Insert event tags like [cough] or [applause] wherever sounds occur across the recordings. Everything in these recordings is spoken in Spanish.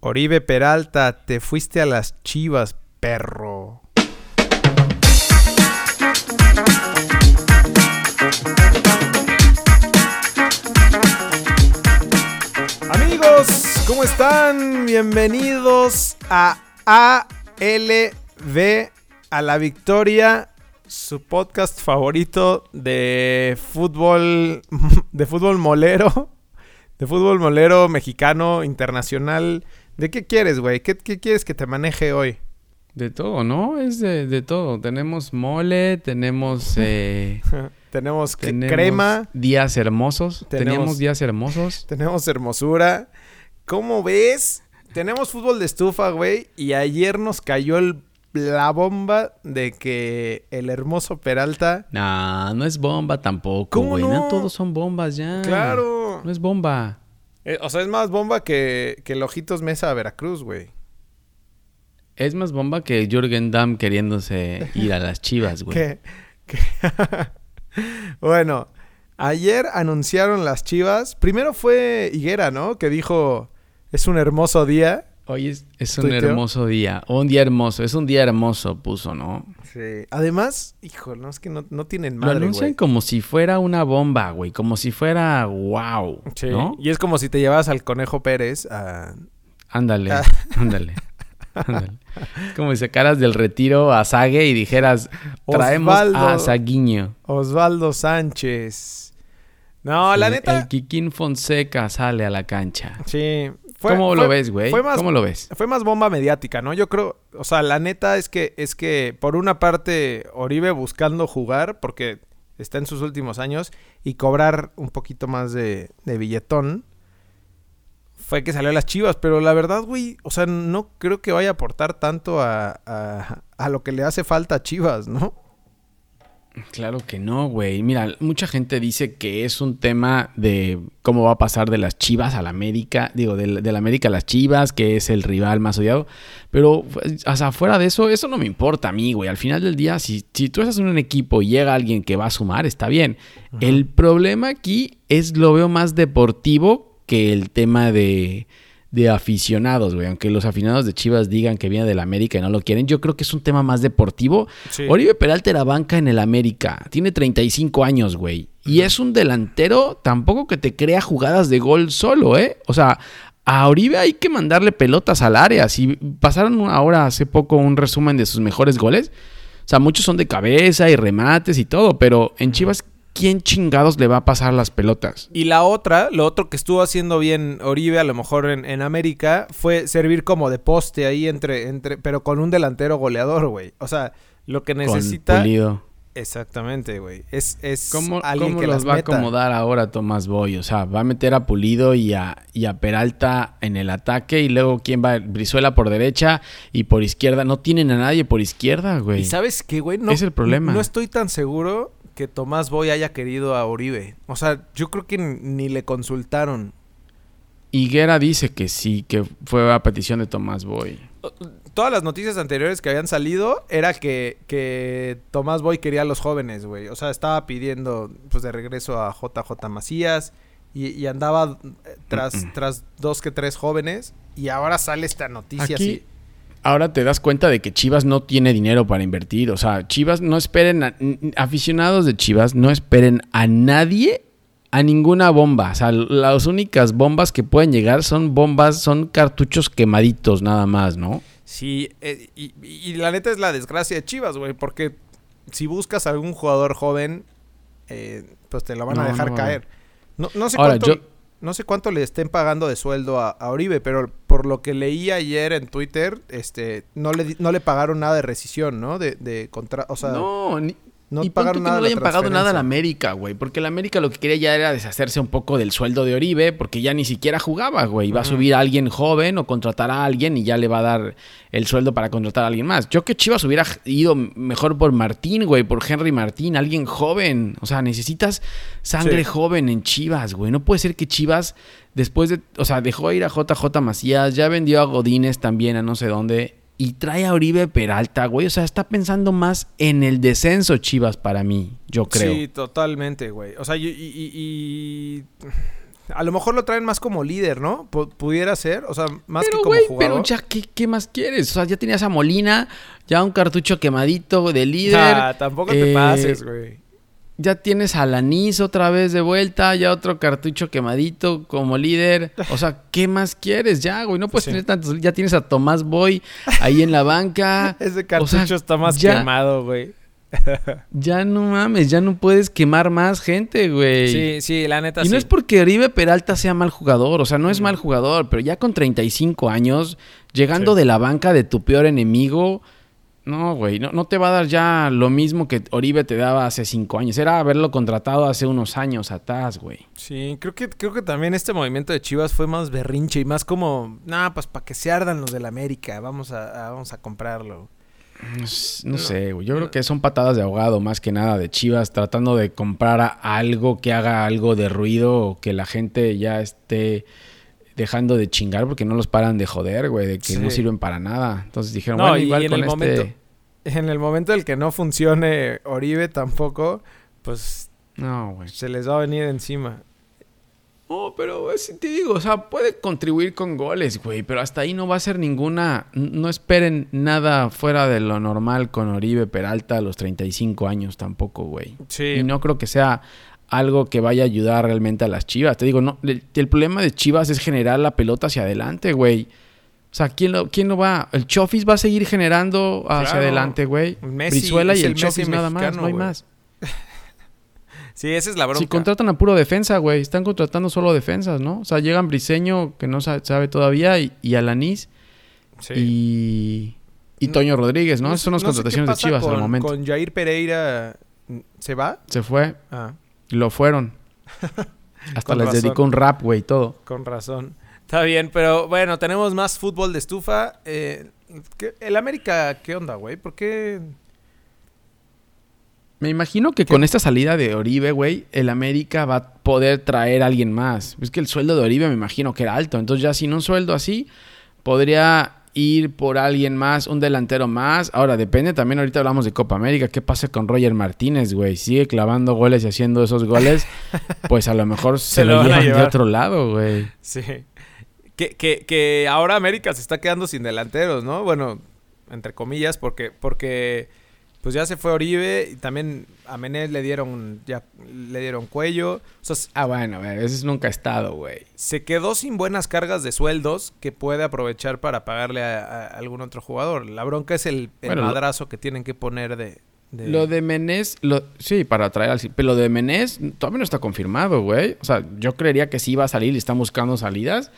Oribe Peralta, te fuiste a las chivas, perro. Amigos, ¿cómo están? Bienvenidos a ALB, a la victoria, su podcast favorito de fútbol, [laughs] de fútbol molero, de fútbol molero mexicano, internacional. ¿De qué quieres, güey? ¿Qué, ¿Qué, quieres que te maneje hoy? De todo, ¿no? Es de, de todo. Tenemos mole, tenemos... [laughs] Eh, [laughs] tenemos, tenemos crema, Días hermosos. Tenemos- Tenemos, días hermosos. [laughs] tenemos hermosura. ¿Cómo ves? Tenemos fútbol de estufa, güey. Y ayer nos cayó el- la bomba de que el hermoso Peralta... Nah, no es bomba tampoco, ¿Cómo güey. no? No? todos son bombas ya. ¡Claro! No es bomba. Eh, o sea, es más bomba que, que el Ojitos Mesa a Veracruz, güey. Es más bomba que Jürgen Damm queriéndose ir a las chivas, güey. [laughs] [laughs] Bueno, ayer anunciaron las chivas. Primero fue Higuera, ¿no? Que dijo, es un hermoso día. Hoy es, es un hermoso día. Un día hermoso. Es un día hermoso, puso, ¿no? Sí. Además, hijo, no es que no, no tienen Lo madre, anuncian güey. como si fuera una bomba, güey. Como si fuera wow. Sí. ¿No? Y es como si te llevas al Conejo Pérez a... Ándale, Ah. [laughs] ándale. ándale. Como si sacaras del retiro a Sague y dijeras, traemos Osvaldo. a Saguiño. Osvaldo Sánchez. No, la neta... El Kikín Fonseca sale a la cancha. Sí. Fue- ¿Cómo fue- lo ves, güey? ¿Cómo lo ves? Fue más bomba mediática, ¿no? Yo creo, o sea, la neta es que es que por una parte Oribe buscando jugar porque está en sus últimos años y cobrar un poquito más de, de billetón fue que salió a las Chivas, pero la verdad, güey, o sea, no creo que vaya a aportar tanto a, a, a lo que le hace falta a Chivas, ¿no? Claro que no, güey. Mira, mucha gente dice que es un tema de cómo va a pasar de las Chivas a la América, digo, del, del América a las Chivas, que es el rival más odiado. Pero, sea, fuera de eso, eso no me importa a mí, güey. Al final del día, si, si tú estás en un equipo y llega alguien que va a sumar, está bien. El problema aquí es lo veo más deportivo que el tema de, de aficionados, güey. Aunque los aficionados de Chivas digan que viene del América y no lo quieren, yo creo que es un tema más deportivo. Sí. Oribe Peralta era banca en el América. Tiene 35 años, güey. Y es un delantero tampoco que te crea jugadas de gol solo, ¿eh? O sea, a Oribe hay que mandarle pelotas al área. Si pasaron ahora hace poco un resumen de sus mejores goles. O sea, muchos son de cabeza y remates y todo. Pero en Chivas, ¿quién chingados le va a pasar las pelotas? Y la otra, lo otro que estuvo haciendo bien Oribe, a lo mejor en, en América, fue servir como de poste ahí entre, entre, pero con un delantero goleador, güey. O sea, lo que necesita. Con Pulido. Exactamente, güey. Es, es ¿Cómo, alguien cómo que los las va a acomodar ahora Tomás Boy? O sea, va a meter a Pulido y a, y a Peralta en el ataque y luego quién va, Brizuela por derecha y por izquierda. No tienen a nadie por izquierda, güey. Y sabes qué, güey, no, Es el problema. no estoy tan seguro que Tomás Boy haya querido a Oribe. O sea, yo creo que ni, le consultaron. Higuera dice que sí, que fue a petición de Tomás Boy. Todas las noticias anteriores que habían salido era que, que Tomás Boy quería a los jóvenes, güey. O sea, estaba pidiendo pues de regreso a JJ Macías y, y andaba eh, tras, tras dos que tres jóvenes. Y ahora sale esta noticia Aquí así. Ahora te das cuenta de que Chivas no tiene dinero para invertir. O sea, Chivas no esperen, a- aficionados de Chivas no esperen a nadie, a ninguna bomba. O sea, las únicas bombas que pueden llegar son bombas, son cartuchos quemaditos nada más, ¿no? Sí, eh, y, y la neta es la desgracia de Chivas, güey, porque si buscas a algún jugador joven, eh, pues te lo van a dejar no caer. No, no sé Ahora, cuánto, yo- no sé cuánto le estén pagando de sueldo a, Oribe, pero por lo que leí ayer en Twitter, este, no le, no le pagaron nada de rescisión, ¿no? De, de contra, o sea, no, no, y pagaron nada que no le hayan pagado nada a la. América, güey. Porque la América lo que quería ya era deshacerse un poco del sueldo de Oribe, porque ya ni siquiera jugaba, güey. Va a subir a alguien joven o contratar a alguien y ya le va a dar el sueldo para contratar a alguien más. Yo que Chivas hubiera ido mejor por Martín, güey, por Henry Martín, alguien joven. O sea, necesitas sangre Sí. joven en Chivas, güey. No puede ser que Chivas, después de, o sea, dejó ir a JJ Macías, ya vendió a Godínez también a no sé dónde. Y trae a Oribe Peralta, güey. O sea, está pensando más en el descenso Chivas para mí, yo creo. Sí, totalmente, güey. O sea, y, y- y- A lo mejor lo traen más como líder, ¿no? P- pudiera ser, o sea, más pero, que como güey, jugador. pero ya, ¿qué, qué más quieres? O sea, ya tenías a Molina, ya un cartucho quemadito de líder. Ah, tampoco te eh, pases, güey. Ya tienes a Lanis otra vez de vuelta, ya otro cartucho quemadito como líder. O sea, ¿qué más quieres ya, güey? No puedes Sí. tener tantos. Ya tienes a Tomás Boy ahí en la banca. [laughs] Ese o cartucho sea, está más ya- quemado, güey. [laughs] Ya no mames, ya no puedes quemar más gente, güey. Sí, sí, la neta Y sí. no es porque Oribe Peralta sea mal jugador, o sea, no es Mm. mal jugador, pero ya con 35 años, llegando Sí. de la banca de tu peor enemigo, no, güey, no, no te va a dar ya lo mismo que Oribe te daba hace 5 años. Era haberlo contratado hace unos años atrás, güey. Sí, creo que, creo que también este movimiento de Chivas fue más berrinche y más como, nah, pues para que se ardan los del América, vamos a, a- vamos a comprarlo. No sé, güey. Yo creo que son patadas de ahogado más que nada de Chivas tratando de comprar a- algo que haga algo de ruido o que la gente ya esté dejando de chingar porque no los paran de joder, güey, de que no sirven para nada. Entonces dijeron, No, bueno, igual en con el este... momento- En el momento en el que no funcione Oribe tampoco, pues No, güey. se les va a venir encima. No, pero es- te digo, o sea, puede contribuir con goles, güey, pero hasta ahí no va a ser ninguna... No esperen nada fuera de lo normal con Oribe Peralta a los 35 años tampoco, güey. Sí. Y no creo que sea algo que vaya a ayudar realmente a las Chivas. Te digo, no, el, el problema de Chivas es generar la pelota hacia adelante, güey. O sea, ¿quién lo, quién lo va? El Chofis va a seguir generando hacia Claro. adelante, güey. Brizuela y el, el nada más, no hay más. [laughs] Sí, esa es la bronca. Si contratan a puro defensa, güey. Están contratando solo defensas, ¿no? O sea, llegan Briseño, que no sa- sabe todavía, y, y Alanis, Sí. y, y No- Toño Rodríguez, ¿no? Esas son las contrataciones de Chivas con, al momento. Con Jair Pereira, ¿se va? Se fue, Ah, lo fueron. [laughs] Hasta les razón. dedicó un rap, güey, todo. con razón. Está bien, pero bueno, tenemos más fútbol de estufa. Eh, ¿qué- ¿El América qué onda, güey? ¿Por qué? Me imagino que con esta salida de Oribe, güey, el América va a poder traer a alguien más. Es que el sueldo de Oribe me imagino que era alto. Entonces ya sin un sueldo así, podría ir por alguien más, un delantero más. Ahora, depende también, ahorita hablamos de Copa América. ¿Qué pasa con Roger Martínez, güey? Sigue clavando goles y haciendo esos goles. [laughs] pues a lo mejor se, Se lo lo, llevan de otro lado, güey. Sí. Que, que, que ahora América se está quedando sin delanteros, ¿no? Bueno, entre comillas, porque, porque pues ya se fue Oribe y también a Menés le dieron, ya le dieron cuello. O sea, s- Ah, bueno, güey, ese nunca ha estado, güey. se quedó sin buenas cargas de sueldos que puede aprovechar para pagarle a, a algún otro jugador. La bronca es el, el Bueno, lo- madrazo que tienen que poner de... de- Lo de Menés, lo, sí, para traer al... Pero lo de Menés todavía no está confirmado, güey. O sea, yo creería que sí va a salir y están buscando salidas.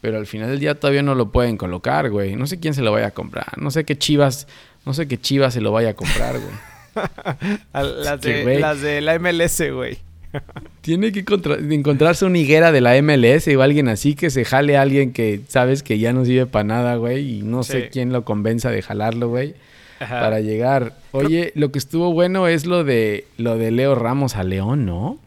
Pero al final del día todavía no lo pueden colocar, güey. No sé quién se lo vaya a comprar. No sé qué chivas... No sé qué chivas se lo vaya a comprar, güey. [laughs] A las, que, de, las de la MLS, güey. [laughs] Tiene que contra- encontrarse una higuera de la MLS o alguien así que se jale a alguien que sabes que ya no sirve para nada, güey. Y no Sí. sé quién lo convenza de jalarlo, güey. Para llegar. Oye, lo que estuvo bueno es lo de lo de Leo Ramos a León, ¿no?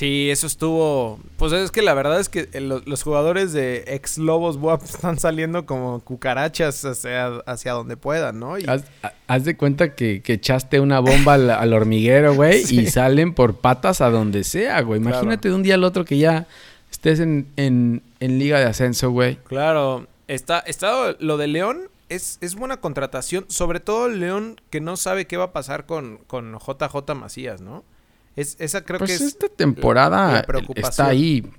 Sí, eso estuvo. Pues es que la verdad es que lo- los jugadores de ex Lobos WAP [laughs] están saliendo como cucarachas hacia, hacia donde puedan, ¿no? Y- Haz, ha- haz de cuenta que, que echaste una bomba al, al hormiguero, güey, [laughs] Sí. y salen por patas a donde sea, güey. Claro. Imagínate de un día al otro que ya estés en, en, en liga de ascenso, güey. Claro, está, está lo de León es, es buena contratación, sobre todo León que no sabe qué va a pasar con, con JJ Macías, ¿no? Es, esa creo Pues que es esta temporada está ahí,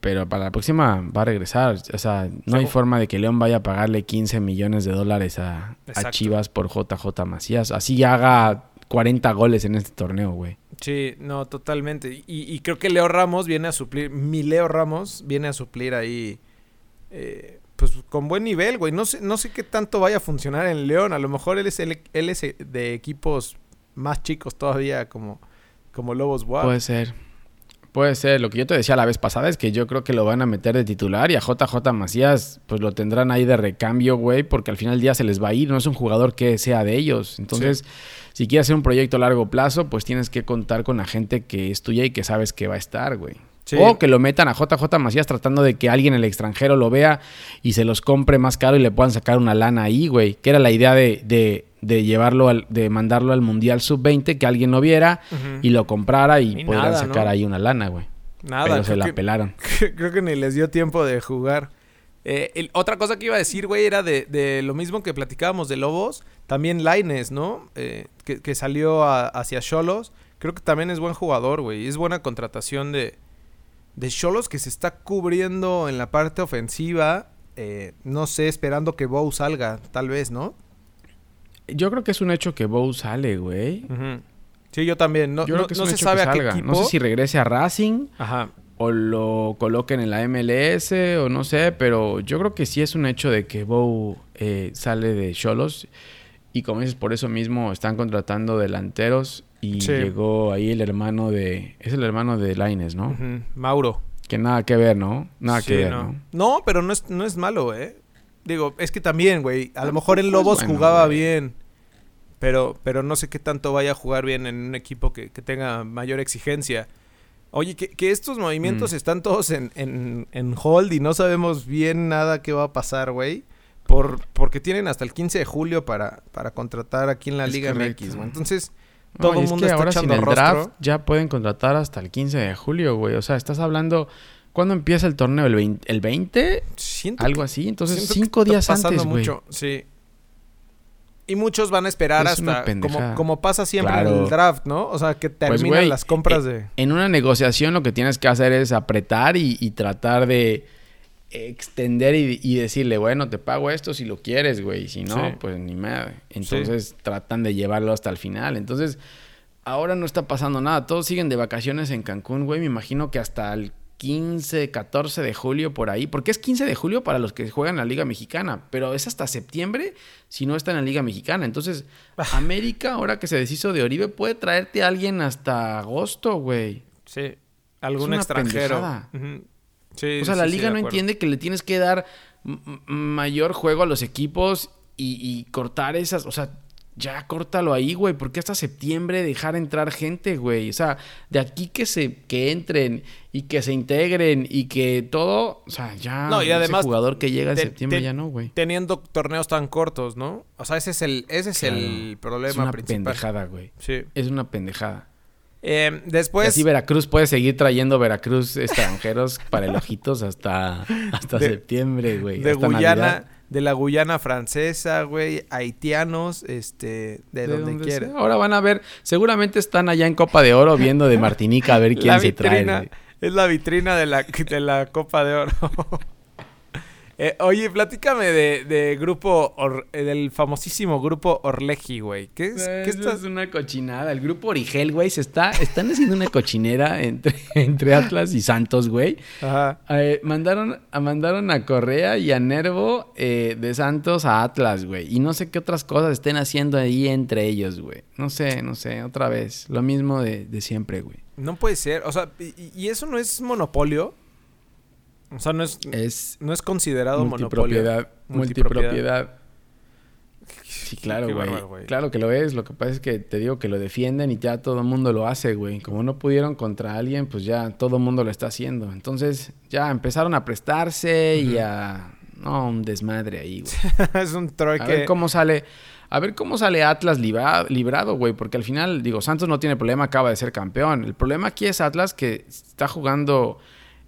pero para la próxima va a regresar. O sea, no hay forma de que León vaya a pagarle 15 millones de dólares a, a. Chivas por JJ Macías. Así haga 40 goles en este torneo, güey. Sí, no, totalmente. Y, y creo que Leo Ramos viene a suplir, mi Leo Ramos viene a suplir ahí, eh, pues con buen nivel, güey. No sé, no sé qué tanto vaya a funcionar en León. A lo mejor él es, el- él es de equipos más chicos todavía, como, como Lobos WAP. Puede ser. Puede ser. Lo que yo te decía la vez pasada es que yo creo que lo van a meter de titular y a JJ Macías pues lo tendrán ahí de recambio, güey, porque al final del día se les va a ir. No es un jugador que sea de ellos. Entonces, si quieres hacer un proyecto a largo plazo, pues tienes que contar con la gente que es tuya y que sabes que va a estar, güey. Sí. O que lo metan a JJ Macías tratando de que alguien en el extranjero lo vea y se los compre más caro y le puedan sacar una lana ahí, güey. Que era la idea de, de, de llevarlo, al, de mandarlo al Mundial Sub-20, que alguien lo viera y lo comprara y Y podrían nada, sacar ¿no? ahí una lana, güey. Nada. pero se la que- pelaron. [laughs] Creo que ni les dio tiempo de jugar. Eh, el- otra cosa que iba a decir, güey, era de, de lo mismo que platicábamos de Lobos. También Laines, ¿no? Eh, que, que salió a- hacia Cholos. Creo que también es buen jugador, güey. Es buena contratación de de Cholos que se está cubriendo en la parte ofensiva. eh, no sé, esperando que Bow salga, tal vez, ¿no? Yo creo que es un hecho que Bow sale, güey. Ujú. Sí, yo también. No, Yo no- creo que es no se sabe a qué equipo. No sé si regrese a Racing Ajá. o lo coloquen en la MLS o no sé, pero yo creo que sí es un hecho de que Bow eh, sale de Cholos y como dices, por eso mismo están contratando delanteros y Sí. llegó ahí el hermano de... Es el hermano de Laines, ¿no? Mauro. Que nada que ver, ¿no? Nada Sí, que ver, no. ¿no? No, pero no es, no es malo, ¿eh? Digo, es que también, güey. A lo mejor es Lobos bueno, jugaba güey. bien. Pero, pero no sé qué tanto vaya a jugar bien en un equipo que, que tenga mayor exigencia. Oye, que, que estos movimientos Mm. están todos en, en, en hold y no sabemos bien nada qué va a pasar, güey. Por, porque tienen hasta el 15 de julio para, para contratar aquí en la Es Liga correcto. MX, güey. Entonces, todo el es mundo que está ahora sin echando el rostro. draft ya pueden contratar hasta el 15 de julio, güey. O sea, estás hablando... ¿Cuándo empieza el torneo? ¿El 20? ¿El 20? Siento Algo así. Entonces, cinco está días pasando antes, mucho, Sí. Y muchos van a esperar Es hasta como, como pasa siempre en el draft, ¿no? O sea, que terminan güey, las compras eh, de En una negociación lo que tienes que hacer es apretar y, y tratar de extender y, y decirle, bueno, te pago esto si lo quieres, güey. Si no, Sí. pues ni madre. Entonces tratan de llevarlo hasta el final. Entonces, ahora no está pasando nada. Todos siguen de vacaciones en Cancún, güey. Me imagino que hasta el 15, 14 de julio por ahí. Porque es 15 de julio para los que juegan en la Liga Mexicana. Pero es hasta septiembre si no está en la Liga Mexicana. Entonces, [laughs] América, ahora que se deshizo de Oribe, puede traerte a alguien hasta agosto, güey. sí, algún extranjero. Sí, O sea, sí, la liga no entiende que le tienes que dar mayor juego a los equipos y, y cortar esas. O sea, ya córtalo ahí, güey. ¿Por qué hasta septiembre dejar entrar gente, güey? O sea, de aquí que se que entren y que se integren y que todo. O sea, ya. No, y ese además, jugador que llega en septiembre ya no, güey. Teniendo torneos tan cortos, ¿no? O sea, ese es el, ese es el problema Es una principal. pendejada, güey. Sí. Es una pendejada. Eh, Y después. así Veracruz puede seguir trayendo Veracruz extranjeros para el ojitos hasta, hasta De- septiembre, güey. de hasta Guyana, Navidad. De la Guyana francesa, güey, haitianos, este, de, donde, donde quiera. sea. Ahora van a ver, seguramente están allá en Copa de Oro viendo de Martinica a ver [laughs] quién la se trae. güey. es la vitrina de la, de la Copa de Oro. Eh, oye, platícame de, de grupo, Or- eh, del famosísimo grupo Orleji, güey. ¿Qué es? ¿Qué estás? es una cochinada. El grupo Origel, güey, se está, están haciendo una cochinera entre, [laughs] entre Atlas y Santos, güey. Ajá. Eh, mandaron, a, mandaron a Correa y a Nervo eh, de Santos a Atlas, güey. Y no sé qué otras cosas estén haciendo ahí entre ellos, güey. No sé, no sé, otra vez. Lo mismo de, de siempre, güey. No puede ser. O sea, y, y eso no es monopolio? O sea, no es, Es no es considerado monopolio. multipropiedad. Multipropiedad. Multipropiedad. Sí, claro, güey. Claro que lo es. Lo que pasa es que te digo que lo defienden y ya todo el mundo lo hace, güey. Como no pudieron contra alguien, pues ya todo el mundo lo está haciendo. Entonces ya empezaron a prestarse y a... No, un desmadre ahí, güey. [laughs] es un A troque. ver cómo sale... A ver cómo sale Atlas libra- librado, güey. Porque al final, digo, Santos no tiene problema, acaba de ser campeón. El problema aquí es Atlas que está jugando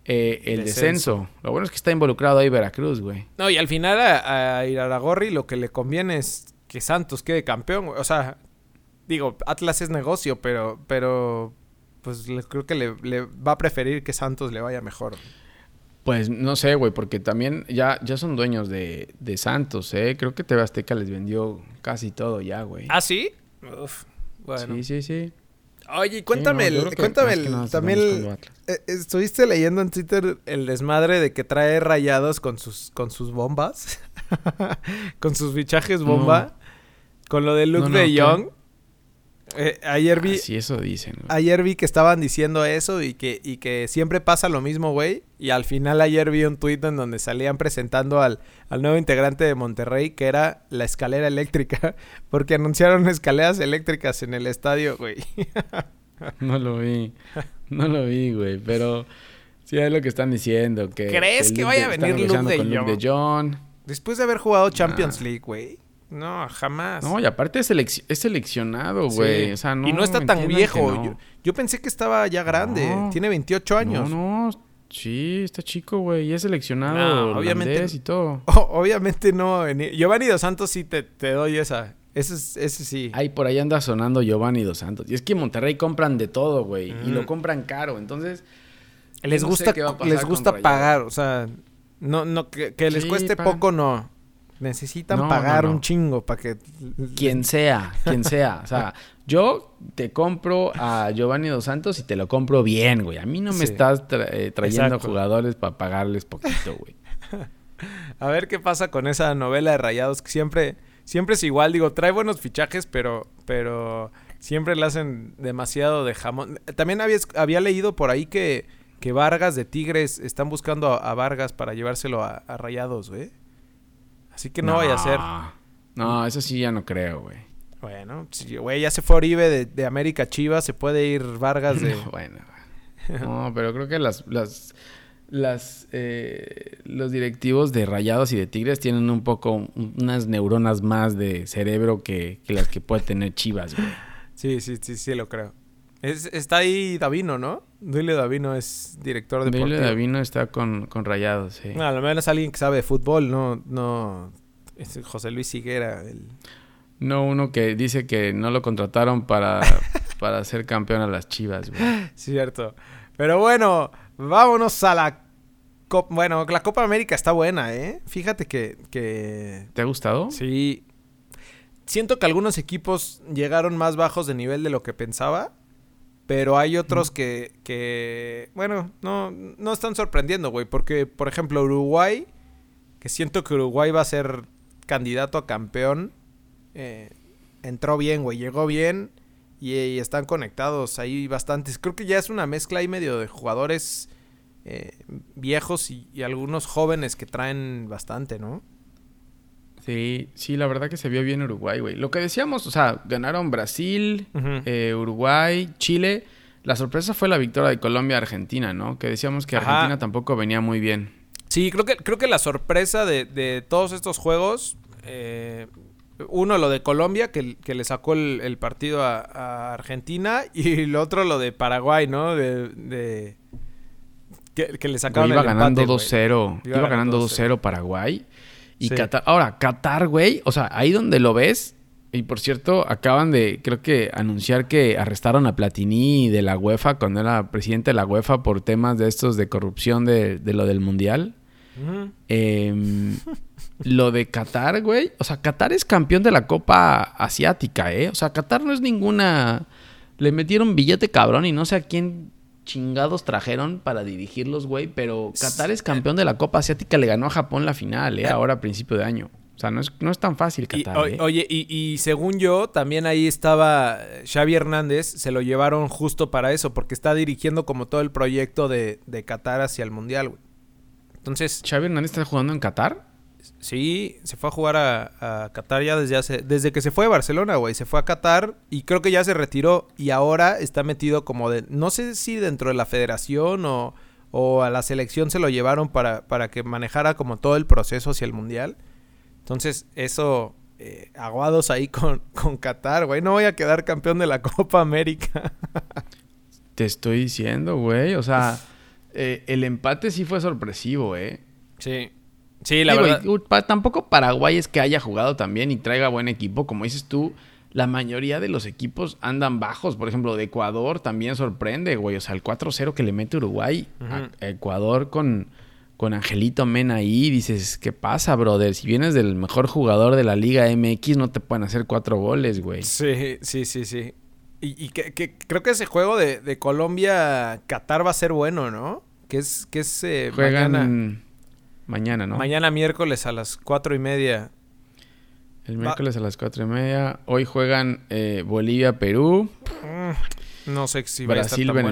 eh, el Descenso. descenso. Lo bueno es que está involucrado ahí Veracruz, güey. No, y al final a, a Iraragorri lo que le conviene es que Santos quede campeón. güey. O sea, digo, Atlas es negocio, pero, pero pues le- creo que le, le va a preferir que Santos le vaya mejor. Pues no sé, güey, porque también ya, ya son dueños de, de Santos, ¿eh? Creo que TV Azteca les vendió casi todo ya, güey. ¿Ah, sí? Uf, bueno. Sí, sí, sí. Oye, y cuéntame, Sí, no, yo el- cuéntame el- nada también el- eh, ¿Estuviste leyendo en Twitter el desmadre de que trae rayados con sus, con sus bombas? [laughs] con sus fichajes bomba. Con lo de Luke No, de ¿qué? Eh, ayer vi, sí, eso dicen, güey. Ayer vi que estaban diciendo eso y que, y que siempre pasa lo mismo, güey. Y al final ayer vi un tuit en donde salían presentando al, al nuevo integrante de Monterrey, que era la escalera eléctrica, [laughs] porque anunciaron escaleras eléctricas en el estadio, güey. [laughs] No lo vi. No lo vi, güey. Pero sí es lo que están diciendo. Que, ¿Crees que vaya a venir Luke de Luke de John? Después de haber jugado Champions Nah. League, güey. No, jamás. No, y aparte es, selec- es seleccionado, güey. Sí. O sea, no, y no está tan viejo. no. Yo, yo pensé que estaba ya grande. No. Tiene 28 años. No, no. Sí, está chico, güey. Y es seleccionado obviamente- y todo. [laughs] Obviamente no. Giovanni Dos Santos sí te, te doy esa. Ese, es- ese sí. Ay, por ahí anda sonando Giovanni Dos Santos. Y es que en Monterrey compran de todo, güey. Y Mm. lo compran caro. Entonces, les gusta, les gusta pagar. O sea, no, no, que, que les Sí, cueste pagan. poco, no. Necesitan No, no, pagar no. un chingo para que. quien sea, quien sea. O sea, [laughs] yo te compro a Giovanni Dos Santos y te lo compro bien, güey. A mí no me Sí. estás tra- eh, trayendo Exacto. jugadores para pagarles poquito, güey. [laughs] A ver qué pasa con esa novela de Rayados que siempre, siempre es igual. Digo, trae buenos fichajes, pero, pero siempre le hacen demasiado de jamón. También había, había leído por ahí que, que Vargas de Tigres están buscando a, a Vargas para llevárselo a, a Rayados, güey. Así que no, vaya a ser. No, eso sí ya no creo, güey. Bueno, sí, güey, ya se fue Oribe de, de América Chivas, se puede ir Vargas de... [laughs] bueno, no, pero creo que las, las, las, eh, los directivos de Rayados y de Tigres tienen un poco, unas neuronas más de cerebro que, que las que puede tener Chivas, güey. Sí, sí, sí, sí, lo creo. Es- está ahí Davino, ¿no? Duilio Davino es director deportivo. Dile Davino está con, con Rayados, sí. No, al menos alguien que sabe de fútbol, no, no... es José Luis Higuera, el... No uno que dice que no lo contrataron para, [laughs] para ser campeón a las Chivas, güey. [laughs] Cierto. Pero bueno, vámonos a la Copa... Bueno, la Copa América está buena, ¿eh? Fíjate que... que... ¿Te ha gustado? Sí. Siento que algunos equipos llegaron más bajos de nivel de lo que pensaba. Pero hay otros que, que, bueno, no, no están sorprendiendo, güey. Porque, por ejemplo, Uruguay, que siento que Uruguay va a ser candidato a campeón, eh, entró bien, güey. Llegó bien y, y están conectados ahí bastantes. Creo que ya es una mezcla ahí medio de jugadores eh, viejos y, y algunos jóvenes que traen bastante, ¿no? Sí, sí, la verdad que se vio bien Uruguay, güey. Lo que decíamos, o sea, ganaron Brasil, eh, Uruguay, Chile. La sorpresa fue la victoria de Colombia-Argentina, ¿no? Que decíamos que Ajá. Argentina tampoco venía muy bien. Sí, creo que, creo que la sorpresa de, de todos estos juegos, eh, uno lo de Colombia, que, que le sacó el, el partido a, a Argentina, [laughs] y el otro lo de Paraguay, ¿no? De, de- que, que le sacaron iba el ganando empate, güey. 2-0. Iba ganando 2-0 Paraguay. Y Sí. Qatar. Ahora, Qatar, güey. O sea, ahí donde lo ves. Y por cierto, acaban de, creo que, anunciar que arrestaron a Platini de la UEFA cuando era presidente de la UEFA por temas de estos de corrupción de, de lo del mundial. Em, [laughs] lo de Qatar, güey. O sea, Qatar es campeón de la Copa Asiática, ¿eh? O sea, Qatar no es ninguna. Le metieron billete cabrón y no sé a quién chingados trajeron para dirigirlos, güey. Pero Qatar es campeón de la Copa Asiática. Le ganó a Japón la final, ¿eh? Ahora a principio de año. O sea, no es, no es tan fácil Y, Qatar, o- ¿eh? Oye, y, y según yo, también ahí estaba Xavi Hernández, se lo llevaron justo para eso, porque está dirigiendo como todo el proyecto de, de Qatar hacia el Mundial, güey. Entonces, ¿Xavi Hernández está jugando en Qatar? Sí, se fue a jugar a, a Qatar ya desde hace, desde que se fue de Barcelona, güey. Se fue a Qatar y creo que ya se retiró y ahora está metido como de, no sé si dentro de la federación o, o a la selección se lo llevaron para, para que manejara como todo el proceso hacia el mundial. Entonces, eso, eh, aguados ahí con, con Qatar, güey. No voy a quedar campeón de la [laughs] Copa América. Te estoy diciendo, güey. O sea, eh, el empate sí fue sorpresivo, ¿eh? Sí. Sí, la Digo, verdad. y, tampoco Paraguay es que haya jugado también y traiga buen equipo. Como dices tú, la mayoría de los equipos andan bajos. Por ejemplo, de Ecuador también sorprende, güey. O sea, el 4-0 que le mete Uruguay a- Ecuador con, con Angelito Mena ahí. Dices, ¿qué pasa, brother? Si vienes del mejor jugador de la Liga MX, no te pueden hacer cuatro goles, güey. Sí, sí, sí, sí. Y, y que, que creo que ese juego de, de Colombia-Qatar va a ser bueno, ¿no? Que es, que es eh, Juegan mañana, mañana, ¿no? mañana miércoles a las cuatro y media. El miércoles a las cuatro y media. Hoy juegan eh, Bolivia-Perú. Mm, No sé si Brasil, bueno.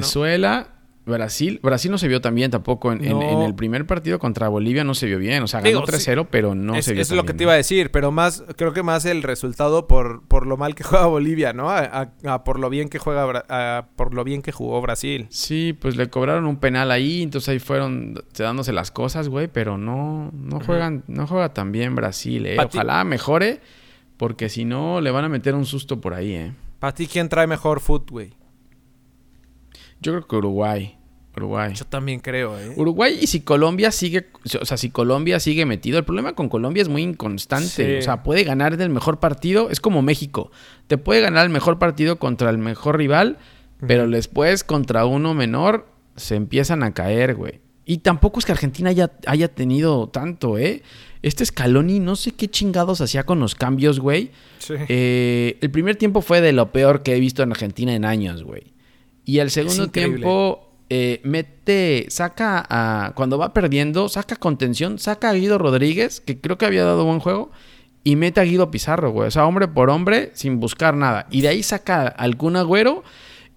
Brasil, Brasil no se vio tan bien tampoco. En, en- No. en el primer partido contra Bolivia no se vio bien. O sea, ganó Digo, sí. 3-0, pero no es, se vio es tan lo que te iba a decir, pero más, creo que más el resultado por, por lo mal que [laughs] juega Bolivia, ¿no? A, a- a por lo bien que juega, a por lo bien que jugó Brasil. Sí, pues le cobraron un penal ahí, entonces ahí fueron dándose las cosas, güey, pero no, no juegan, no juega tan bien Brasil, eh. Ojalá mejore, Porque si no, le van a meter un susto por ahí, ¿eh? ¿Para ti quién trae mejor foot, güey? Yo creo que Uruguay. Uruguay. Yo también creo, ¿eh? Uruguay y si Colombia sigue, o sea, si Colombia sigue metido, el problema con Colombia es muy inconstante. Sí. O sea, puede ganar del mejor partido, es como México. Te puede ganar el mejor partido contra el mejor rival, pero después contra uno menor se empiezan a caer, güey. Y tampoco es que Argentina haya, haya tenido tanto, ¿eh? Este Scaloni, no sé qué chingados hacía con los cambios, güey. Sí. Eh, el primer tiempo fue de lo peor que he visto en Argentina en años, güey. Y el segundo tiempo eh, mete, saca a, cuando va perdiendo, saca contención, saca a Guido Rodríguez, que creo que había dado buen juego, y mete a Guido Pizarro, güey. O sea, hombre por hombre, sin buscar nada. Y de ahí saca al Kun Agüero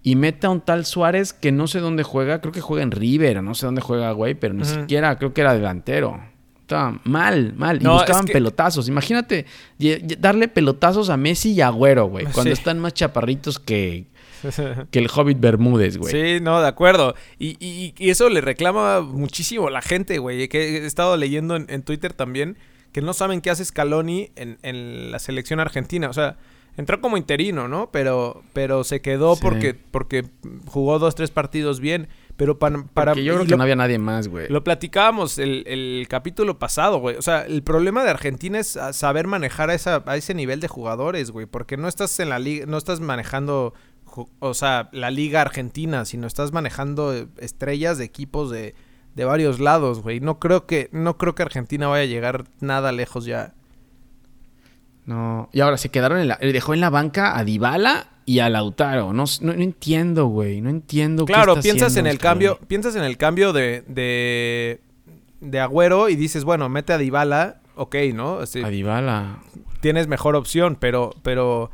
y mete a un tal Suárez que no sé dónde juega, creo que juega en River, no sé dónde juega, güey, pero ni siquiera creo que era delantero. Estaba mal, mal. Y buscaban es que- pelotazos. Imagínate darle pelotazos a Messi y a Agüero, güey. [laughs] Cuando Sí. están más chaparritos que, [laughs] que el Hobbit Bermúdez, güey. Sí, no, de acuerdo. Y, y- y eso le reclama muchísimo la gente, güey. Que he estado leyendo en, en Twitter también que no saben qué hace Scaloni en, en la selección argentina. O sea, entró como interino, ¿no? Pero, pero se quedó Sí. porque, porque jugó dos, tres partidos bien. Pero para... para Porque yo creo que lo- no había nadie más, güey. Lo platicábamos el, el capítulo pasado, güey. O sea, el problema de Argentina es saber manejar a, esa, a ese nivel de jugadores, güey. Porque no estás en la liga, no estás manejando, o sea, la liga argentina, sino estás manejando estrellas de equipos de, de varios lados, güey. No creo que, no creo que Argentina vaya a llegar nada lejos ya. No. Y ahora se quedaron en la... Dejó en la banca a Dybala y a Lautaro. No, no, no entiendo, güey. No entiendo qué Claro, está piensas en el Scaloni. cambio, piensas en el cambio de, de, de Agüero y dices, bueno, mete a Dybala, ok, ¿no? Este, A Dybala. tienes mejor opción, pero, pero,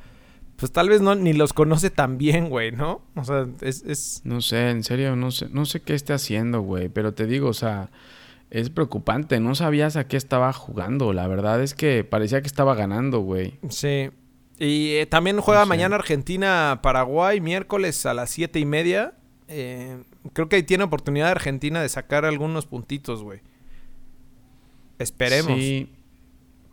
pues tal vez no ni los conoce tan bien, güey, ¿no? O sea, es, es No sé, en serio, no sé, no sé qué esté haciendo, güey. Pero te digo, o sea, es preocupante. No sabías a qué estaba jugando. La verdad es que parecía que estaba ganando, güey. sí. Y eh, también juega No sé. mañana Argentina-Paraguay, miércoles a las siete y media. Eh, creo que ahí tiene oportunidad Argentina de sacar algunos puntitos, güey. Esperemos. Sí.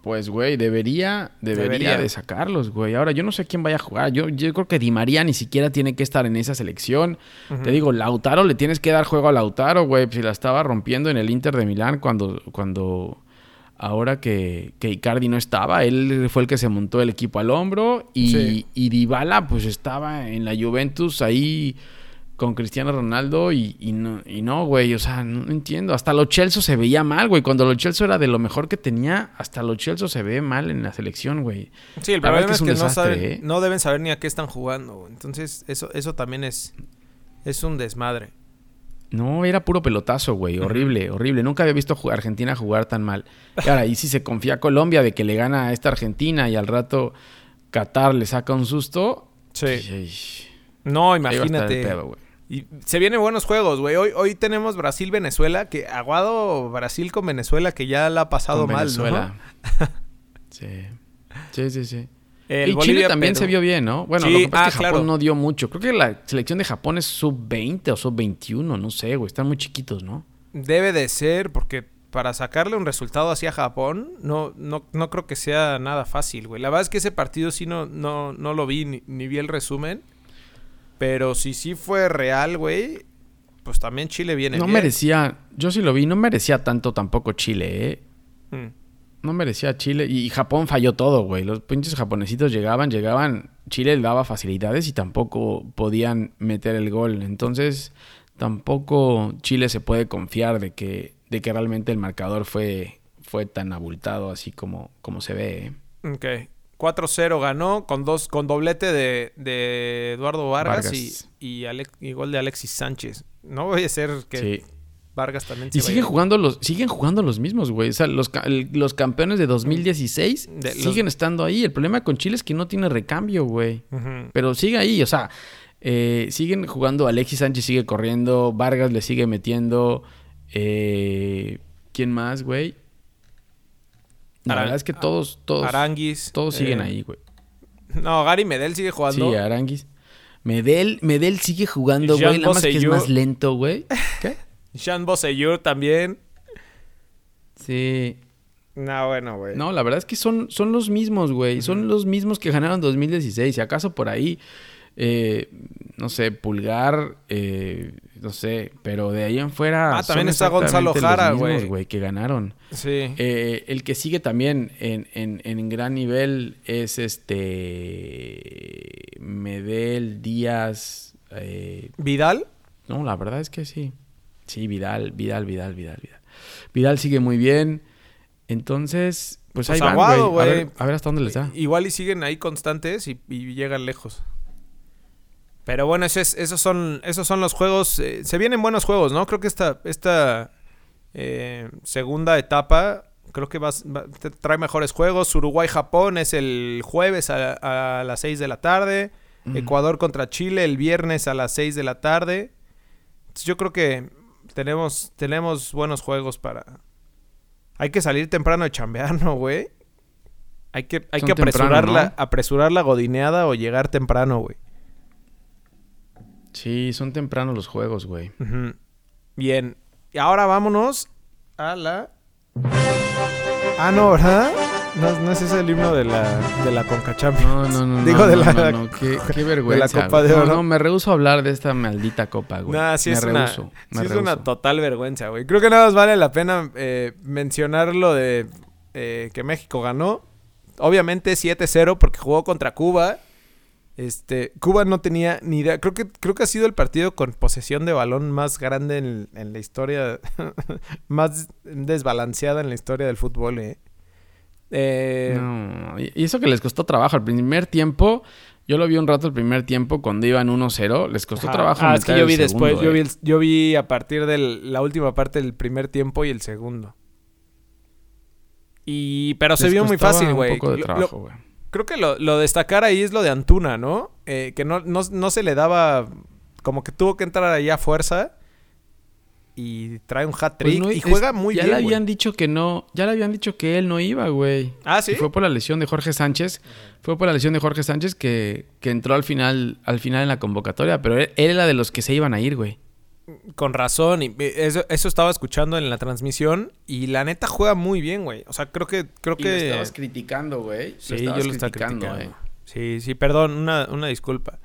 Pues, güey, debería, debería, Debería. de sacarlos, güey. Ahora, yo no sé quién vaya a jugar. Yo, yo creo que Di María ni siquiera tiene que estar en esa selección. Te digo, Lautaro, le tienes que dar juego a Lautaro, güey. Si la estaba rompiendo en el Inter de Milán cuando, cuando ahora que, que Icardi no estaba, él fue el que se montó el equipo al hombro. Y, Sí. y Dybala, pues estaba en la Juventus ahí con Cristiano Ronaldo y, y no, y no, güey, o sea, no, entiendo. Hasta Lo Celso se veía mal, güey. Cuando Lo Celso era de lo mejor que tenía, hasta Lo Celso se ve mal en la selección, güey. Sí, el La problema que es que no, saben, ¿eh? no deben saber ni a qué están jugando. güey. Entonces, eso, eso también es, es un desmadre. No, era puro pelotazo, güey. Horrible, horrible. Nunca había visto a Argentina jugar tan mal. Y ahora, ahí sí se confía a Colombia de que le gana a esta Argentina y al rato Qatar le saca un susto. Sí. Ay, No, imagínate. pedo, güey. Y se vienen buenos juegos, güey. Hoy, hoy tenemos Brasil-Venezuela, que aguado Brasil con Venezuela, que ya la ha pasado Con mal, Venezuela. [laughs] sí. Sí, sí, sí. ¿no? El y Chile también se vio bien, ¿no? Bueno, Sí, lo que pasa ah, es que Japón claro. no dio mucho. Creo que la selección de Japón es sub-20 o sub-21, no sé, güey. Están muy chiquitos, ¿no? Debe de ser, porque para sacarle un resultado así a Japón, no, no, no creo que sea nada fácil, güey. La verdad es que ese partido sí no, no, no lo vi, ni, ni vi el resumen. Pero si sí fue real, güey, pues también Chile viene No bien. merecía, yo sí lo vi, no merecía tanto tampoco Chile, ¿eh? Mm. No merecía Chile. Y Japón falló todo, güey. Los pinches japonesitos llegaban, llegaban. Chile le daba facilidades y tampoco podían meter el gol. Entonces, tampoco Chile se puede confiar de que, de que realmente el marcador fue, fue tan abultado así como, como se ve. ¿eh? Ok. 4-0 ganó con dos con doblete de, de Eduardo Vargas, Vargas. y, y, Alex- y gol de Alexis Sánchez. No voy a ser que Sí. Vargas también se Y siguen vaya. jugando los, siguen jugando los mismos, güey. O sea, los, los campeones de 2016 De los- siguen estando ahí. El problema con Chile es que no tiene recambio, güey. Pero sigue ahí, o sea, eh, siguen jugando. Alexis Sánchez sigue corriendo. Vargas le sigue metiendo. Eh, ¿Quién más, güey? La verdad es que todos, todos, Aranguis. todos siguen eh, ahí, güey. No, Gary Medel sigue jugando. Sí, Aranguis. Medel, Medel sigue jugando, Jean güey. Nada más que es más lento, güey. ¿Qué? Sean Bosellur también. Sí. No, bueno, güey. No, la verdad es que son, son los mismos, güey. Son los mismos que ganaron 2016. Si acaso por ahí, eh, no sé, Pulgar, eh, no sé, pero de ahí en fuera. Ah, también está Gonzalo Jara, güey. Que ganaron. Sí. Eh, el que sigue también en, en, en, gran nivel es este. Medel Díaz. Eh, ¿Vidal? No, la verdad es que sí. Sí, Vidal, Vidal, Vidal, Vidal, Vidal. Vidal sigue muy bien. Entonces, pues, ahí pues van, güey. A ver, a ver, hasta dónde les da. Igual y siguen ahí constantes y, llegan lejos. Pero bueno, esos, son, esos son los juegos. Eh, se vienen buenos juegos, ¿no? Creo que esta, esta eh, segunda etapa creo que va, trae mejores juegos. Uruguay-Japón es el jueves a, las 6 de la tarde. Ecuador contra Chile el viernes a las 6 de la tarde. yo creo que tenemos, tenemos buenos juegos para, hay que salir temprano de chambear, ¿no, güey? Hay que, hay que apresurar, la, apresurar la godineada o llegar temprano, güey. Sí, son tempranos los juegos, güey. Bien. Y ahora vámonos a la... Ah, no, ¿verdad? No, no es ese el himno de la, de la Conca No, no, [laughs] no. Digo, no, de la, no, no, qué, qué, vergüenza. [laughs] De la Copa de Oro. No, no, me rehuso a hablar de esta maldita copa, güey. Nah, sí me es rehuso, una, me sí es una total vergüenza, güey. Creo que nada más vale la pena eh, mencionar lo de eh, que México ganó. Obviamente 7-0 porque jugó contra Cuba. Este, Cuba no tenía ni idea. Creo que, creo que ha sido el partido con posesión de balón más grande en, en la historia, [laughs] más desbalanceada en la historia del fútbol, eh. Eh, y eso que les costó trabajo. El primer tiempo, yo lo vi un rato el primer tiempo cuando iban 1-0. Les costó trabajo. Ah, es que yo vi después. Yo, vi eh. yo vi a partir de la última parte del primer tiempo y el segundo. Y, pero se vio muy fácil, güey. Creo que lo, lo, destacar ahí es lo de Antuna, ¿no? Eh, que no, no, no se le daba. Como que tuvo que entrar allá a fuerza y trae un hat trick pues y juega muy ya bien. Ya le habían dicho que no, ya le habían dicho que él no iba, güey. Ah, sí. fue por la lesión de Jorge Sánchez. Fue por la lesión de Jorge Sánchez que, que entró al final, al final en la convocatoria, pero él, era de los que se iban a ir, güey. Con razón, y eso, eso, estaba escuchando en la transmisión y la neta juega muy bien, güey. O sea, creo que creo y que lo estabas criticando, güey. Sí, yo lo estaba criticando. Eh. Sí, sí, perdón, una, una disculpa.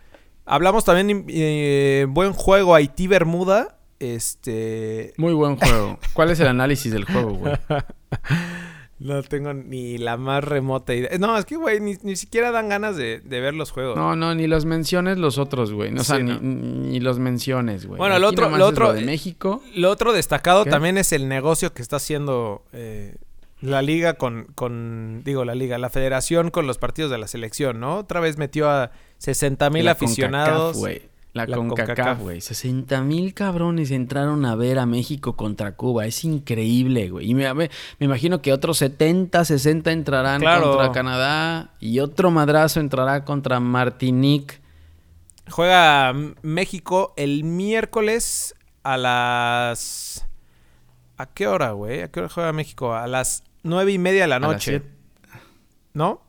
Hablamos también eh, buen juego Haití Bermuda este. Muy buen juego. ¿Cuál es el análisis del juego, güey? [laughs] no tengo ni la más remota idea. No, es que, güey, ni, siquiera dan ganas de, ver los juegos. No, no, ni los menciones los otros, güey. o sea, Ni, los menciones, güey. Bueno, lo otro, lo otro. de México. Lo otro destacado también es el negocio que está haciendo. Eh, la liga con, con, digo, la liga, la federación con los partidos de la selección, ¿no? Otra vez metió a 60 mil aficionados. güey. La, CONCACAF, güey. 60 mil cabrones entraron a ver a México contra Cuba. Es increíble, güey. Y me, me, imagino que otros 70, 60 entrarán contra Canadá. Y otro madrazo entrará contra Martinique. Juega México el miércoles a las... ¿A qué hora, güey? ¿A qué hora juega México? A las nueve y media de la noche. ¿No?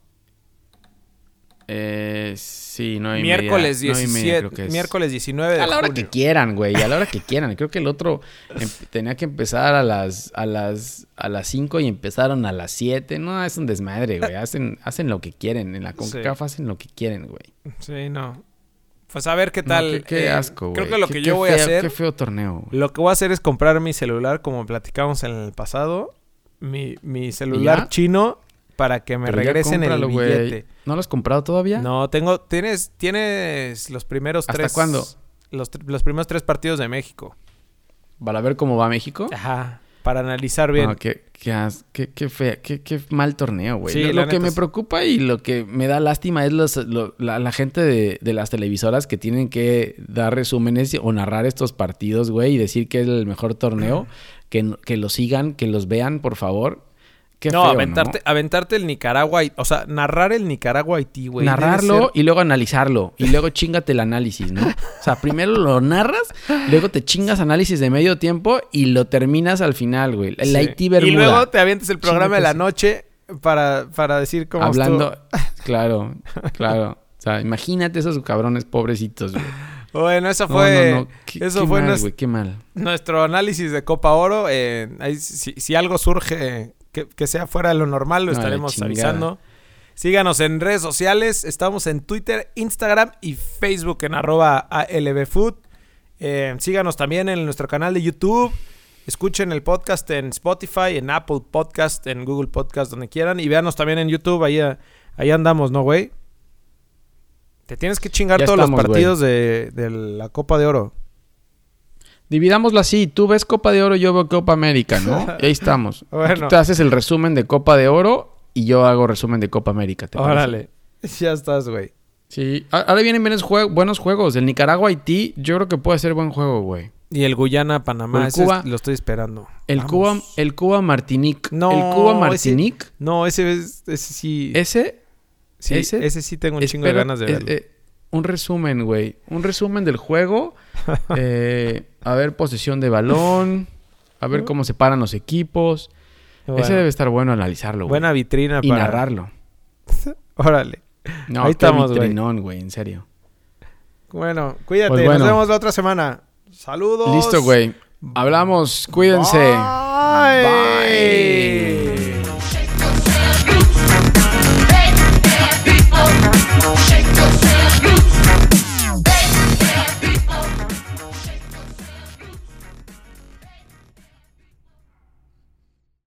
Eh, sí, no hay Miércoles 17, miércoles 19 de A la hora que quieran, güey, a la hora que quieran. Creo que el otro em, tenía que empezar a las a las a las 5 y empezaron a las 7. No, es un desmadre, güey. Hacen hacen lo que quieren, en la CONCACAF hacen lo que quieren, güey. Sí, no. Pues a ver qué tal. qué, eh, asco, güey. Creo que lo que yo voy a hacer Qué feo torneo. Lo que voy a hacer es comprar mi celular como platicamos en el pasado. Mi, mi celular chino para que me regresen el billete. ¿No lo has comprado todavía? No, tengo, tienes, tienes los primeros ¿Hasta tres. cuándo? Los, los, primeros tres partidos de México. ¿Para ver cómo va México? Ajá. Para analizar bien. No, qué, qué, qué, qué, fe, qué, qué, mal torneo, güey. Sí, lo, que me preocupa y lo que me da lástima es los, la, la, gente de, de, las televisoras que tienen que dar resúmenes o narrar estos partidos, güey, y decir que es el mejor torneo. que, que lo sigan, que los vean, por favor no, aventarte, aventarte el Nicaragua, o sea, narrar el Nicaragua Haití, güey. Narrarlo y luego analizarlo. Y luego chingate el análisis, ¿no? O sea, primero lo narras, luego te chingas análisis de medio tiempo y lo terminas al final, güey. El Haití Bermuda. Y luego te avientes el programa de la noche para, para decir cómo Hablando, claro, [laughs] claro. O sea, imagínate esos cabrones pobrecitos, güey. Bueno, eso fue. eso fue mal, qué mal. nuestro análisis de Copa Oro. Eh, si, si, algo surge que, que sea fuera de lo normal, lo No, estaremos avisando. Síganos en redes sociales. Estamos en Twitter, Instagram y Facebook en arroba ALBFood. Eh, síganos también en nuestro canal de YouTube. Escuchen el podcast en Spotify, en Apple Podcast, en Google Podcast, donde quieran. Y véanos también en YouTube. Ahí, ahí andamos, ¿no, güey? Te tienes que chingar Ya todos estamos, los partidos de, de la Copa de Oro. Dividámoslo así. Tú ves Copa de Oro, yo veo Copa América, ¿no? Y [laughs] ahí estamos. Bueno. Tú te haces el resumen de Copa de Oro y yo hago resumen de Copa América. ¿te parece? Órale. Ya estás, güey. Sí. A- Ahora vienen buenos, jue- buenos juegos. El Nicaragua-Haití, yo creo que puede ser buen juego, güey. Y el Guyana-Panamá. El ese Cuba- lo estoy esperando. El Vamos. Cuba, el Cuba Martinique. No, el Cuba ese- Martinique. No, ese, es- ese sí. Ese. sí, ese- ese sí tengo un chingo de ganas de es- verlo. eh, un resumen, güey. Un resumen del juego. [laughs] Eh, a ver, posesión de balón. A ver cómo se paran los equipos. Bueno, Ese debe estar bueno analizarlo, güey. buena vitrina Y para narrarlo. [laughs] Órale. No, Ahí estamos, vitrinón, güey. En serio. Bueno, cuídate. Pues bueno. Nos vemos la otra semana. Saludos. Listo, güey. Hablamos. Cuídense. Bye. Bye.